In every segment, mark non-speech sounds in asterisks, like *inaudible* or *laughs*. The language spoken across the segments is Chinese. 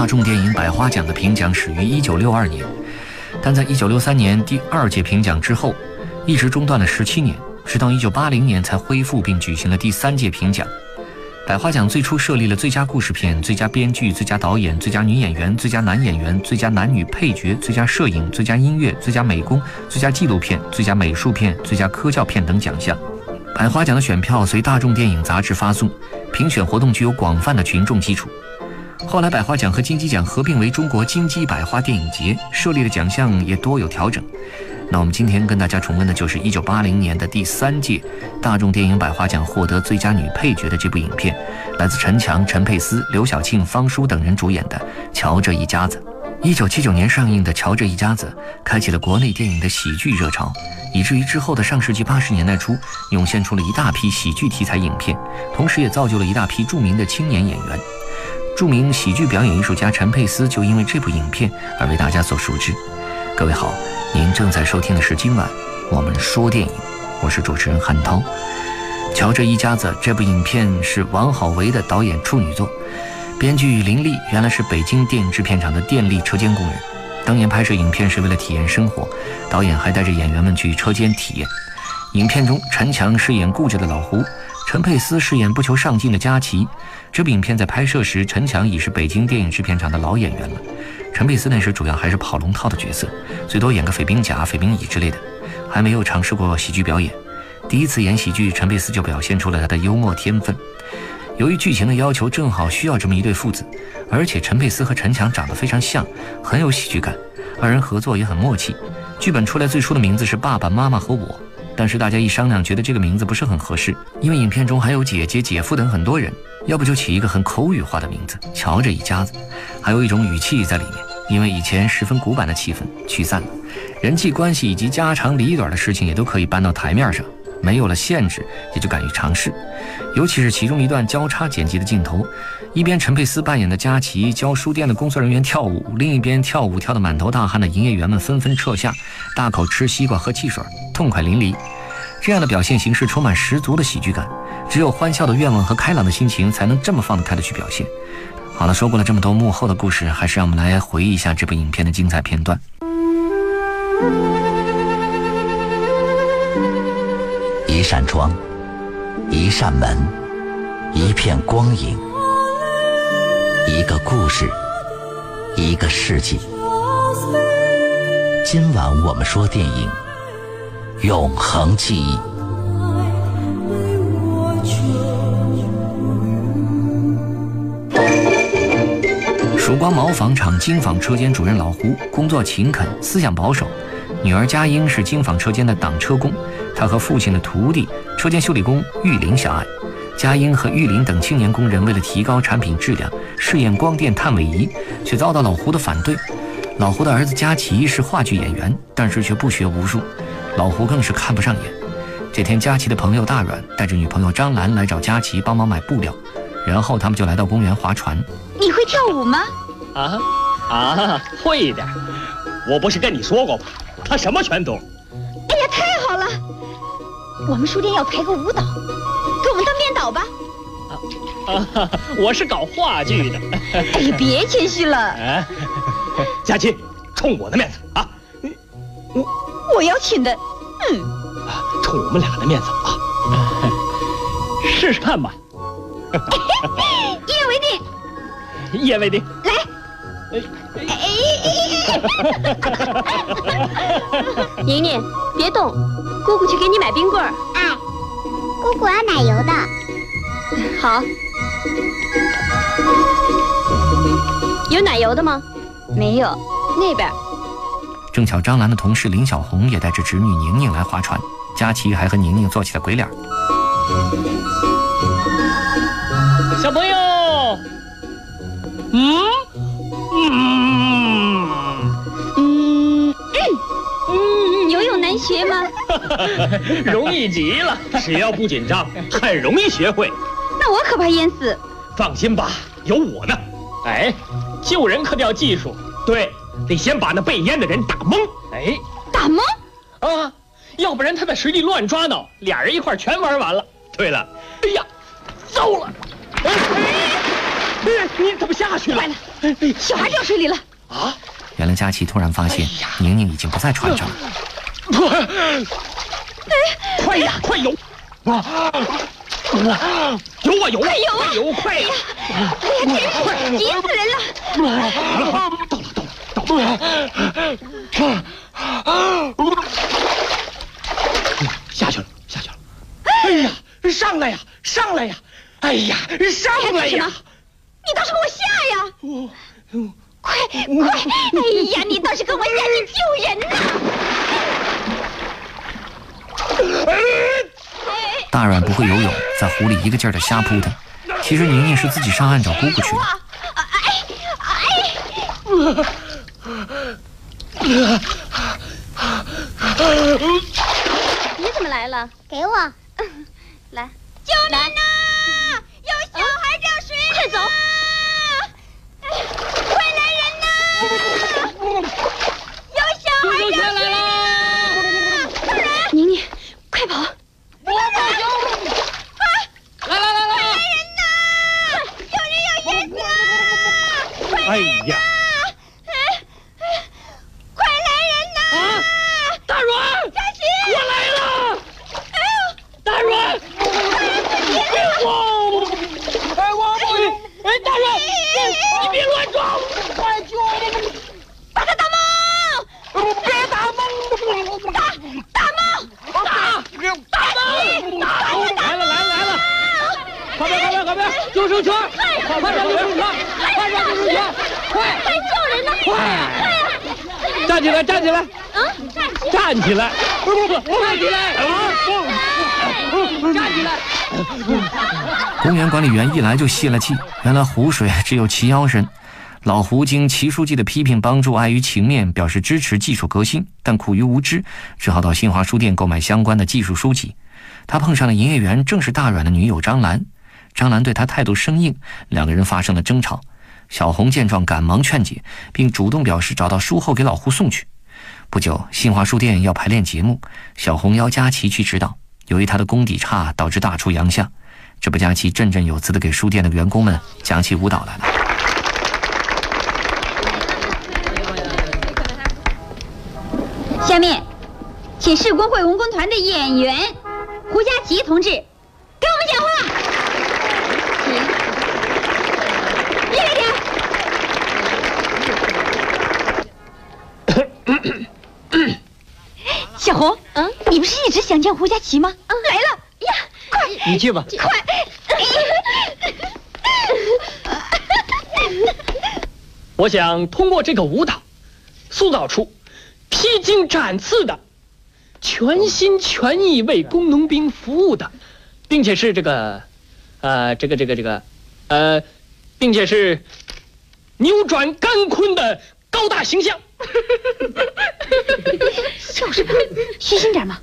大众电影百花奖的评奖始于1962年，但在1963年第二届评奖之后，一直中断了17年，直到1980年才恢复并举行了第三届评奖。百花奖最初设立了最佳故事片、最佳编剧、最佳导演、最佳女演员、最佳男演员、最佳男女配角、最佳摄影、最佳音乐、最佳美工、最佳纪录片、最佳美术片、最佳科教片等奖项。百花奖的选票随大众电影杂志发送，评选活动具有广泛的群众基础。后来，百花奖和金鸡奖合并为中国金鸡百花电影节，设立的奖项也多有调整。那我们今天跟大家重温的就是1980年的第三届大众电影百花奖获得最佳女配角的这部影片，来自陈强、陈佩斯、刘晓庆、方舒等人主演的《乔这一家子》。1979年上映的《乔这一家子》开启了国内电影的喜剧热潮，以至于之后的上世纪八十年代初涌现出了一大批喜剧题材影片，同时也造就了一大批著名的青年演员。著名喜剧表演艺术家陈佩斯就因为这部影片而为大家所熟知。各位好。您正在收听的是今晚我们说电影，我是主持人韩涛。瞧这一家子，这部影片是王好为的导演处女作，编剧林立原来是北京电影制片厂的电力车间工人。当年拍摄影片是为了体验生活，导演还带着演员们去车间体验。影片中，陈强饰演固执的老胡，陈佩斯饰演不求上进的佳琪。这部影片在拍摄时，陈强已是北京电影制片厂的老演员了。陈佩斯那时主要还是跑龙套的角色，最多演个匪兵甲、匪兵乙之类的，还没有尝试过喜剧表演。第一次演喜剧，陈佩斯就表现出了他的幽默天分。由于剧情的要求，正好需要这么一对父子，而且陈佩斯和陈强长得非常像，很有喜剧感，二人合作也很默契。剧本出来最初的名字是《爸爸妈妈和我》，但是大家一商量，觉得这个名字不是很合适，因为影片中还有姐姐、姐夫等很多人，要不就起一个很口语化的名字“瞧这一家子”，还有一种语气在里面。因为以前十分古板的气氛驱散了，人际关系以及家长里短的事情也都可以搬到台面上，没有了限制，也就敢于尝试。尤其是其中一段交叉剪辑的镜头，一边陈佩斯扮演的佳琪教书店的工作人员跳舞，另一边跳舞跳得满头大汗的营业员们纷纷撤下，大口吃西瓜喝汽水，痛快淋漓。这样的表现形式充满十足的喜剧感，只有欢笑的愿望和开朗的心情，才能这么放得开的去表现。好了，说过了这么多幕后的故事，还是让我们来回忆一下这部影片的精彩片段。一扇窗，一扇门，一片光影，一个故事，一个世纪。今晚我们说电影，永恒记忆。曙光毛纺厂金纺车间主任老胡工作勤恳，思想保守。女儿佳英是金纺车间的挡车工，她和父亲的徒弟车间修理工玉林相爱。佳英和玉林等青年工人为了提高产品质量，试验光电探尾仪，却遭到老胡的反对。老胡的儿子佳琪是话剧演员，但是却不学无术，老胡更是看不上眼。这天，佳琪的朋友大阮带着女朋友张兰来找佳琪帮忙买布料，然后他们就来到公园划船。你会跳舞吗？啊啊，会一点。我不是跟你说过吗？他什么全懂。我们书店要排个舞蹈，给我们当编导吧。啊，我是搞话剧的。哎呀，别谦虚了。*laughs* 哎，佳琪，冲我的面子啊！我我要请的，嗯，冲我们俩的面子啊！试试看吧。一言为定。一言为定。来。哎 *laughs* 宁宁，别动，姑姑去给你买冰棍儿。哎，姑姑要奶油的。好。有奶油的吗？没有，那边。正巧张兰的同事林小红也带着侄女宁宁来划船，佳琪还和宁宁做起了鬼脸。小朋友，嗯。学吗？*laughs* 容易极了，只要不紧张，很容易学会。那我可怕淹死。放心吧，有我呢。哎，救人可得要技术。对，得先把那被淹的人打懵。哎，打懵？啊，要不然他在水里乱抓挠，俩人一块全玩完了。对了，哎呀，糟了！哎，你怎么下去了？坏了，小孩掉水里了。啊！原来佳琪突然发现宁宁已经不在船上了。*laughs* 快呀，快游！啊！游啊游！快游啊！游快！哎呀，真是急死人了！到了到了到了！下去了下去了！哎呀，上来呀上来呀！哎呀，上来呀！你倒是给我下呀！快快！哎呀，你倒是跟我下去救人呐！*laughs* 大阮不会游泳，在湖里一个劲儿的瞎扑腾。其实宁宁是自己上岸找姑姑去的。你怎么来了？给我，*laughs* 来，救命啊！有小孩掉水里！快走！*laughs* 快来人呐！有小孩掉水里了！大人，宁宁，快跑！来来来来！人呐！有人要淹死了！快哎呀！快来人呐！啊！大阮，佳琪，我来了！哎呦，大阮，我，哎我不，哎大阮，你别乱撞，快救我！把他打懵！别打懵！打打懵！打！打懵！打！来了来了来了！快点快点快点！救生圈！快点救生圈！快点救生圈！快！快救人呐！快！站起来站起来！啊，站起！站起来！不不不，站起来！站起来！公园管理员一来就泄了气，原来湖水只有齐腰深。老胡经齐书记的批评帮助，碍于情面表示支持技术革新，但苦于无知，只好到新华书店购买相关的技术书籍。他碰上了营业员，正是大阮的女友张兰。张兰对他态度生硬，两个人发生了争吵。小红见状，赶忙劝解，并主动表示找到书后给老胡送去。不久，新华书店要排练节目，小红邀佳琪去指导。由于她的功底差，导致大出洋相。这不，佳琪振振有词地给书店的员工们讲起舞蹈来了。下面，请市工会文工团的演员胡佳琪同志给我们讲话，请热烈点。*coughs* 小红，嗯，你不是一直想见胡佳琪吗？来了呀，快你去吧。快！*coughs* 我想通过这个舞蹈，塑造出披荆斩刺的、全心全意为工农兵服务的，并且是这个，呃，这个这个这个，呃，并且是扭转干坤的高大形象。*laughs* 笑什么？虚心点嘛。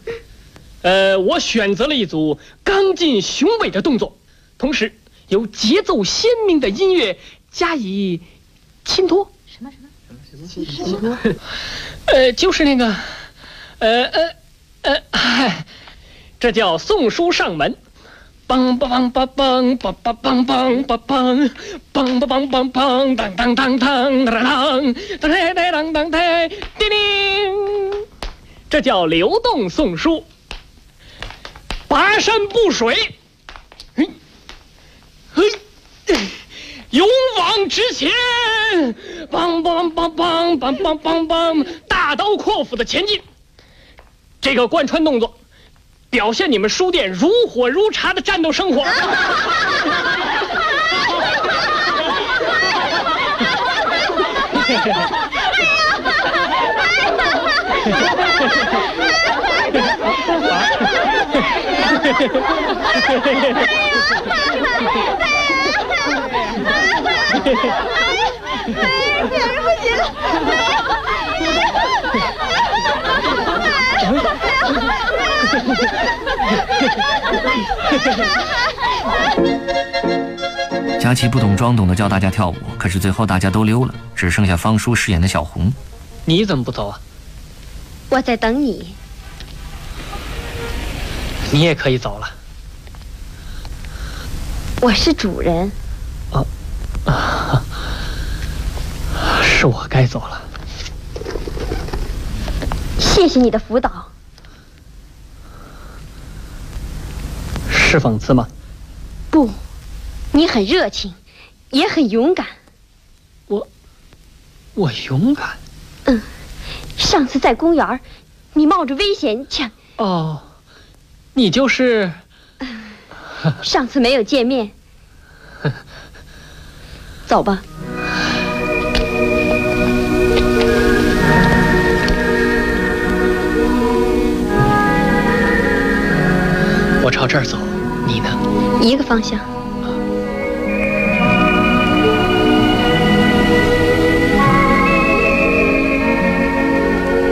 呃，我选择了一组刚劲雄伟的动作，同时由节奏鲜明的音乐加以衬托。什么什么什么衬托？呃，就是那个，呃呃呃，嗨，这叫送书上门。梆梆梆梆梆梆梆梆梆梆梆梆梆梆梆当当当当当当当当当当当叮铃，这叫流动送书。跋山渡水，嘿，嘿，勇往直前，梆梆梆梆梆梆梆梆，大刀阔斧的前进。这个贯穿动作，表现你们书店如火如茶的战斗生活。*laughs* 佳琪不懂装懂的教大家跳舞，可是最后大家都溜了，只剩下方叔饰演的小红。你怎么不走啊？我在等你。你也可以走了。我是主人。啊 *laughs* 是我该走了。谢谢你的辅导。是讽刺吗？不，你很热情，也很勇敢。我，我勇敢。嗯，上次在公园，你冒着危险抢。哦，你就是。上次没有见面。*laughs* 走吧。我朝这儿走？一个方向。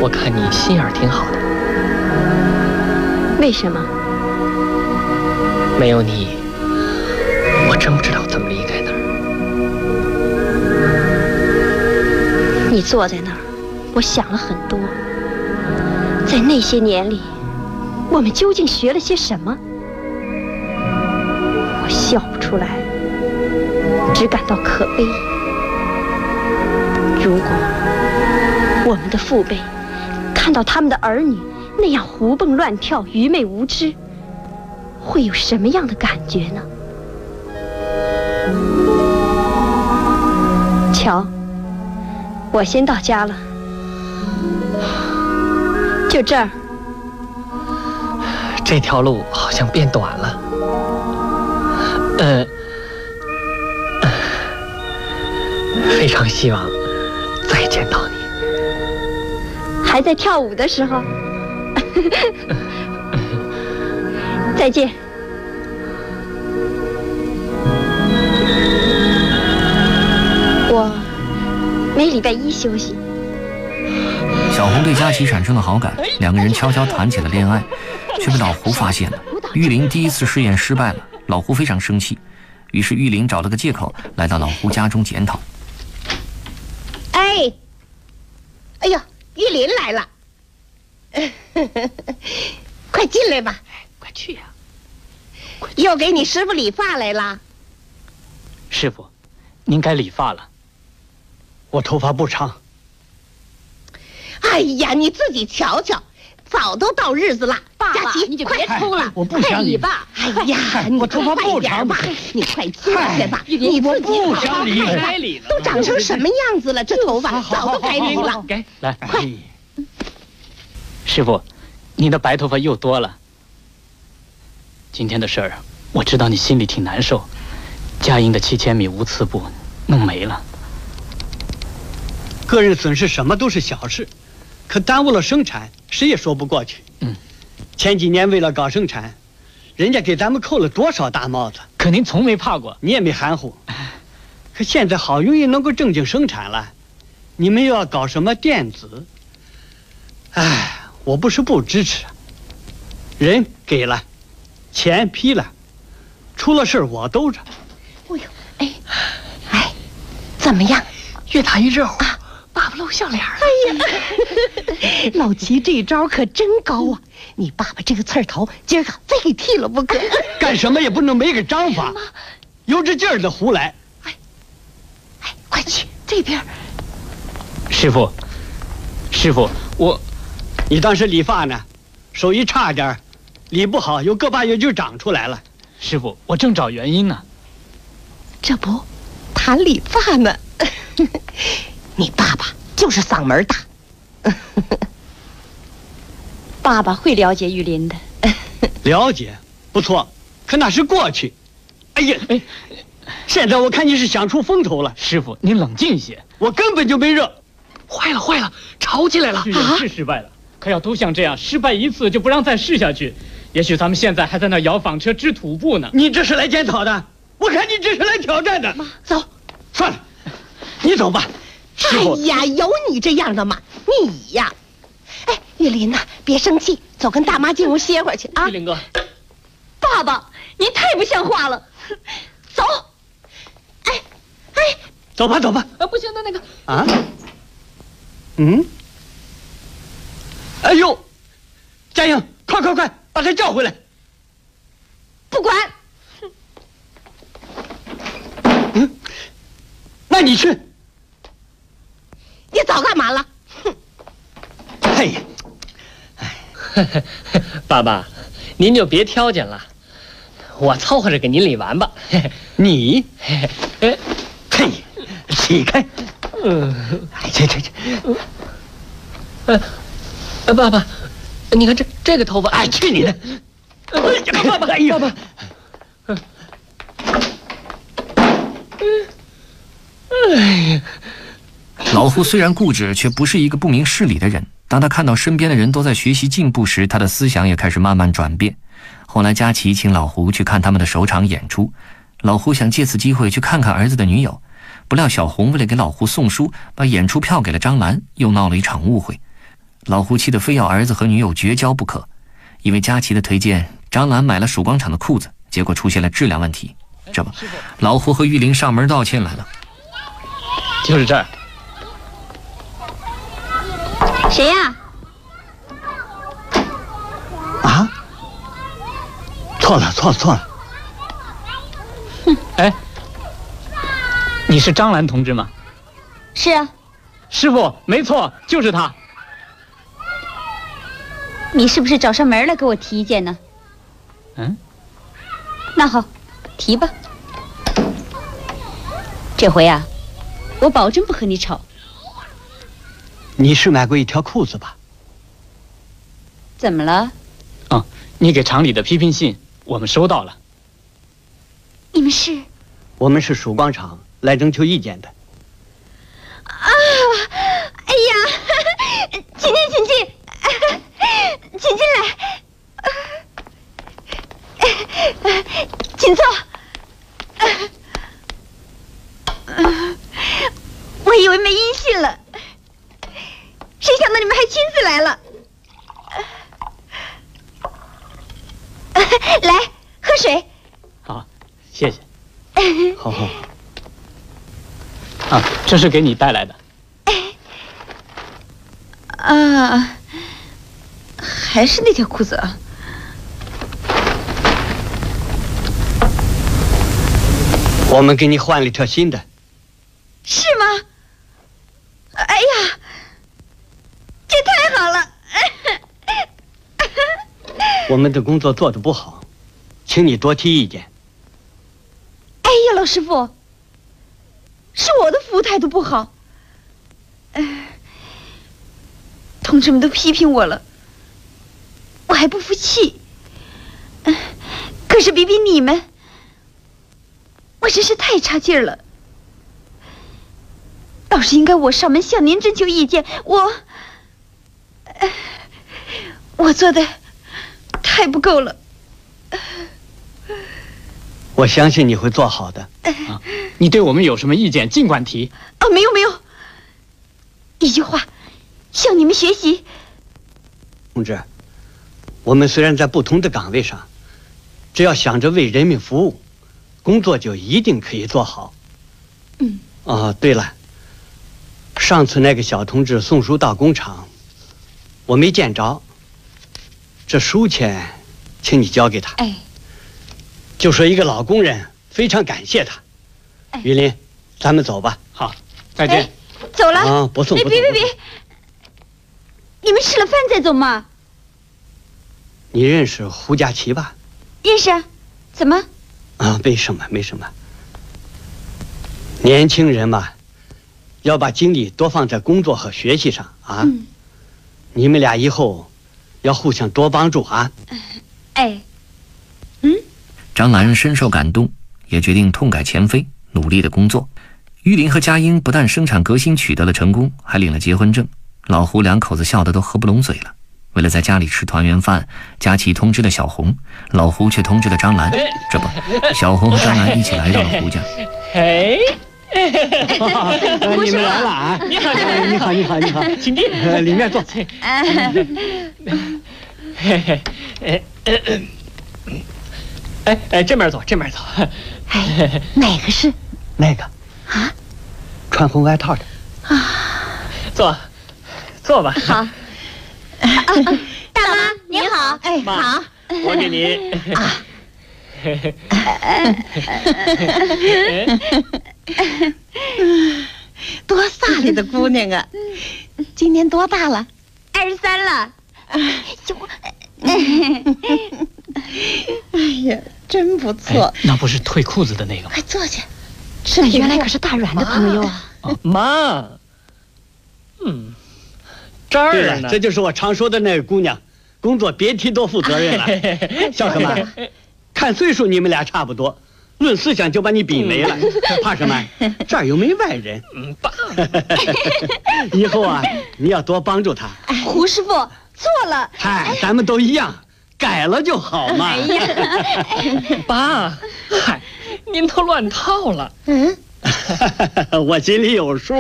我看你心眼挺好的。为什么？没有你，我真不知道怎么离开那儿。你坐在那儿，我想了很多。在那些年里，我们究竟学了些什么？我笑不出来，只感到可悲。如果我们的父辈看到他们的儿女那样胡蹦乱跳、愚昧无知，会有什么样的感觉呢？瞧。我先到家了，就这儿。这条路好像变短了，呃，非常希望再见到你。还在跳舞的时候，*laughs* 再见。我每礼拜一休息。小红对佳琪产生了好感，两个人悄悄谈起了恋爱，却被老胡发现了。玉林第一次试验失败了，老胡非常生气，于是玉林找了个借口来到老胡家中检讨。哎，哎呦，玉林来了，*laughs* 快进来吧，快去呀！又给你师傅理发来了。师傅，您该理发了。我头发不长。哎呀，你自己瞧瞧，早都到日子了。爸爸，你就别抽了，我不想理。爸，哎呀，你头发不长吧？你快坐下吧，你自己不想理。都长成什么样子了？这头发早都该理了。给，来，快。师傅，你的白头发又多了。今天的事儿，我知道你心里挺难受。佳音的七千米无刺布弄没了。个人损失什么都是小事，可耽误了生产，谁也说不过去。嗯，前几年为了搞生产，人家给咱们扣了多少大帽子？可您从没怕过，你也没含糊。可现在好容易能够正经生产了，你们又要搞什么电子？哎，我不是不支持，人给了，钱批了，出了事我兜着。哎呦，哎，哎，怎么样？越打越热乎。爸爸露笑脸了。哎呀，*laughs* 老齐这招可真高啊！你爸爸这个刺头，今儿个非给剃了不可。*laughs* 干什么也不能没个章法，有着劲儿的胡来。哎，哎，快去这边。师傅，师傅，我，你当时理发呢，手艺差点，理不好，有个把月就长出来了。师傅，我正找原因呢。这不，谈理发呢。你爸爸就是嗓门大，*laughs* 爸爸会了解玉林的。*laughs* 了解，不错，可那是过去。哎呀，哎，现在我看你是想出风头了。师傅，您冷静一些，我根本就没热。坏了坏了，吵起来了。是失败了，可要都像这样，失败一次就不让再试下去。也许咱们现在还在那摇纺车织土布呢。你这是来检讨的？我看你这是来挑战的。妈，走，算了，你走吧。哎呀，有你这样的吗？你呀，哎，玉林呐，别生气，走，跟大妈进屋歇会儿去啊。玉林哥，爸爸，您太不像话了，走。哎，哎，走吧，走吧。啊，不行的那个啊，嗯，哎呦，佳英，快快快，把他叫回来。不管。嗯，那你去。嘿，*laughs* 爸爸，您就别挑拣了，我凑合着给您理完吧。你，哎，嘿，起开！嗯，哎，这这这，嗯，呃，爸爸，你看这这个头发，哎，去你的！呃爸爸，哎呀爸爸，老胡虽然固执，却不是一个不明事理的人。当他看到身边的人都在学习进步时，他的思想也开始慢慢转变。后来，佳琪请老胡去看他们的首场演出，老胡想借此机会去看看儿子的女友，不料小红为了给老胡送书，把演出票给了张兰，又闹了一场误会。老胡气得非要儿子和女友绝交不可。因为佳琪的推荐，张兰买了曙光厂的裤子，结果出现了质量问题。这不，老胡和玉林上门道歉来了。就是这儿。谁呀、啊！错了，错了，错了！哼哎，你是张兰同志吗？是啊，师傅，没错，就是他。你是不是找上门来给我提意见呢？嗯，那好，提吧。这回啊，我保证不和你吵。你是买过一条裤子吧？怎么了？哦，你给厂里的批评信我们收到了。你们是？我们是曙光厂来征求意见的。啊！哎呀，*laughs* 请进，请进，*laughs* 请进来，请坐。我以为没音信了，谁想到你们还亲自来了。*laughs* 来，喝水。好，谢谢。好好，啊，这是给你带来的。*laughs* 啊，还是那条裤子啊。我们给你换了一条新的。是吗？哎呀，这太好了！*laughs* 我们的工作做得不好，请你多提意见。哎呀，老师傅，是我的服务态度不好。哎，同志们都批评我了，我还不服气。嗯可是比比你们，我真是太差劲儿了。倒是应该我上门向您征求意见，我，呃 *sighs* 我做的太不够了。我相信你会做好的。啊，你对我们有什么意见，尽管提。啊，没有没有，一句话，向你们学习。同志，我们虽然在不同的岗位上，只要想着为人民服务，工作就一定可以做好。嗯。哦，对了，上次那个小同志送书到工厂，我没见着。这书钱，请你交给他。哎，就说一个老工人非常感谢他。哎于林，咱们走吧。好，再见。哎走了。啊，不送哎，不送。别别别，你们吃了饭再走嘛。你认识胡佳琪吧？认识啊？怎么？啊，没什么，没什么。年轻人嘛，要把精力多放在工作和学习上啊。嗯，你们俩以后要互相多帮助啊。哎，嗯张兰深受感动，也决定痛改前非，努力的工作。玉林和佳音不但生产革新取得了成功，还领了结婚证。老胡两口子笑得都合不拢嘴了。为了在家里吃团圆饭，佳琪通知了小红，老胡却通知了张兰。这不，小红和张兰一起来到了胡家。*laughs* 哎，*laughs* 你们来了啊！你好哎你好，你好，你好，请进。*laughs* 呃里面坐。嘿嘿，哎，哎哎，这边走，这边走。哎，哪个是？那个啊，穿红外套的啊。坐，坐吧。好。大妈您好，哎妈好，我给您。*laughs* 多飒丽的姑娘啊！今年多大了？二十三了。*laughs* 哎呀，真不错！那不是退裤子的那个吗？快坐下，这原来可是大阮的朋友啊！妈，嗯，这儿呢，这就是我常说的那个姑娘，工作别提多负责任了。笑什么？看岁数你们俩差不多，论思想就把你比没了，怕什么？*laughs* 这儿又没外人。嗯，爸，*laughs* 以后啊，你要多帮助他。胡师傅错了。嗨，咱们都一样。改了就好嘛！哎呀，*laughs* 爸，嗨，您都乱套了。嗯，我心里有数。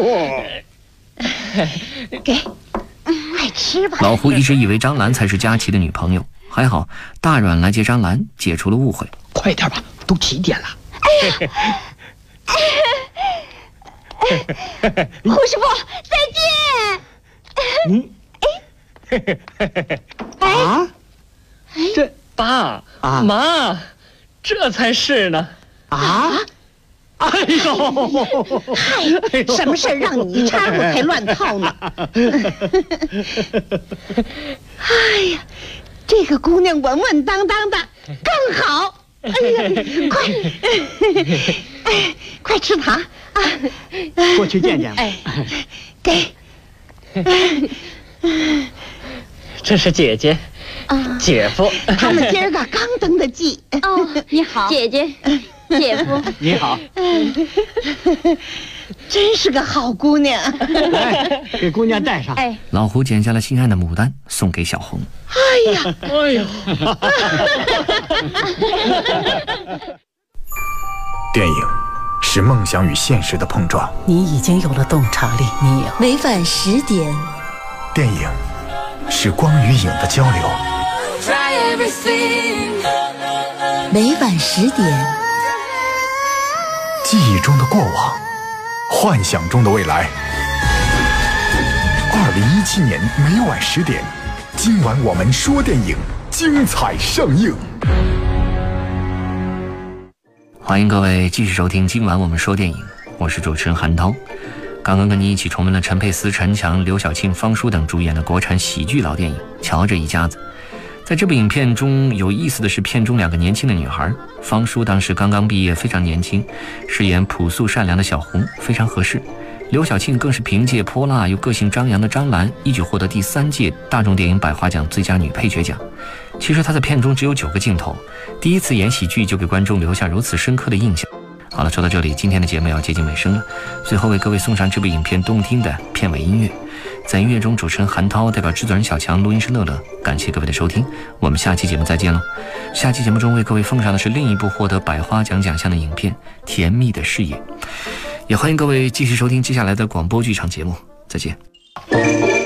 给，快吃吧。老胡一直以为张兰才是佳琪的女朋友，还好大阮来接张兰，解除了误会。快点吧，都几点了？哎呀！胡师傅，再见。嗯。哎。啊？这爸啊妈，这才是呢！啊！哎呦，嗨，什么事儿让你一掺和才乱套呢？*laughs* 哎呀，这个姑娘稳稳当当的，更好！哎呀，快，哎，快吃糖啊！过去见见。哎，给。这是姐姐。姐夫，他们今儿个刚登的记。哦，你好，姐姐，姐夫，你好，*laughs* 真是个好姑娘。来，给姑娘戴上。哎，老胡剪下了心爱的牡丹，送给小红。哎呀，哎呦！电影是梦想与现实的碰撞。你已经有了洞察力，你有。每晚十点，电影是光与影的交流。每晚十点，记忆中的过往，幻想中的未来。二零一七年每晚十点，今晚我们说电影，精彩上映。欢迎各位继续收听今晚我们说电影，我是主持人韩涛。刚刚跟你一起重温了陈佩斯、陈强、刘晓庆、方舒等主演的国产喜剧老电影《瞧这一家子》。在这部影片中有意思的是，片中两个年轻的女孩，方舒当时刚刚毕业，非常年轻，饰演朴素善良的小红，非常合适。刘晓庆更是凭借泼辣又个性张扬的张兰，一举获得第三届大众电影百花奖最佳女配角奖。其实她在片中只有九个镜头，第一次演喜剧就给观众留下如此深刻的印象。好了，说到这里，今天的节目要接近尾声了，最后为各位送上这部影片动听的片尾音乐。在音乐中，主持人韩涛代表制作人小强、录音师乐乐，感谢各位的收听，我们下期节目再见喽！下期节目中为各位奉上的是另一部获得百花奖奖项的影片《甜蜜的事业》，也欢迎各位继续收听接下来的广播剧场节目，再见。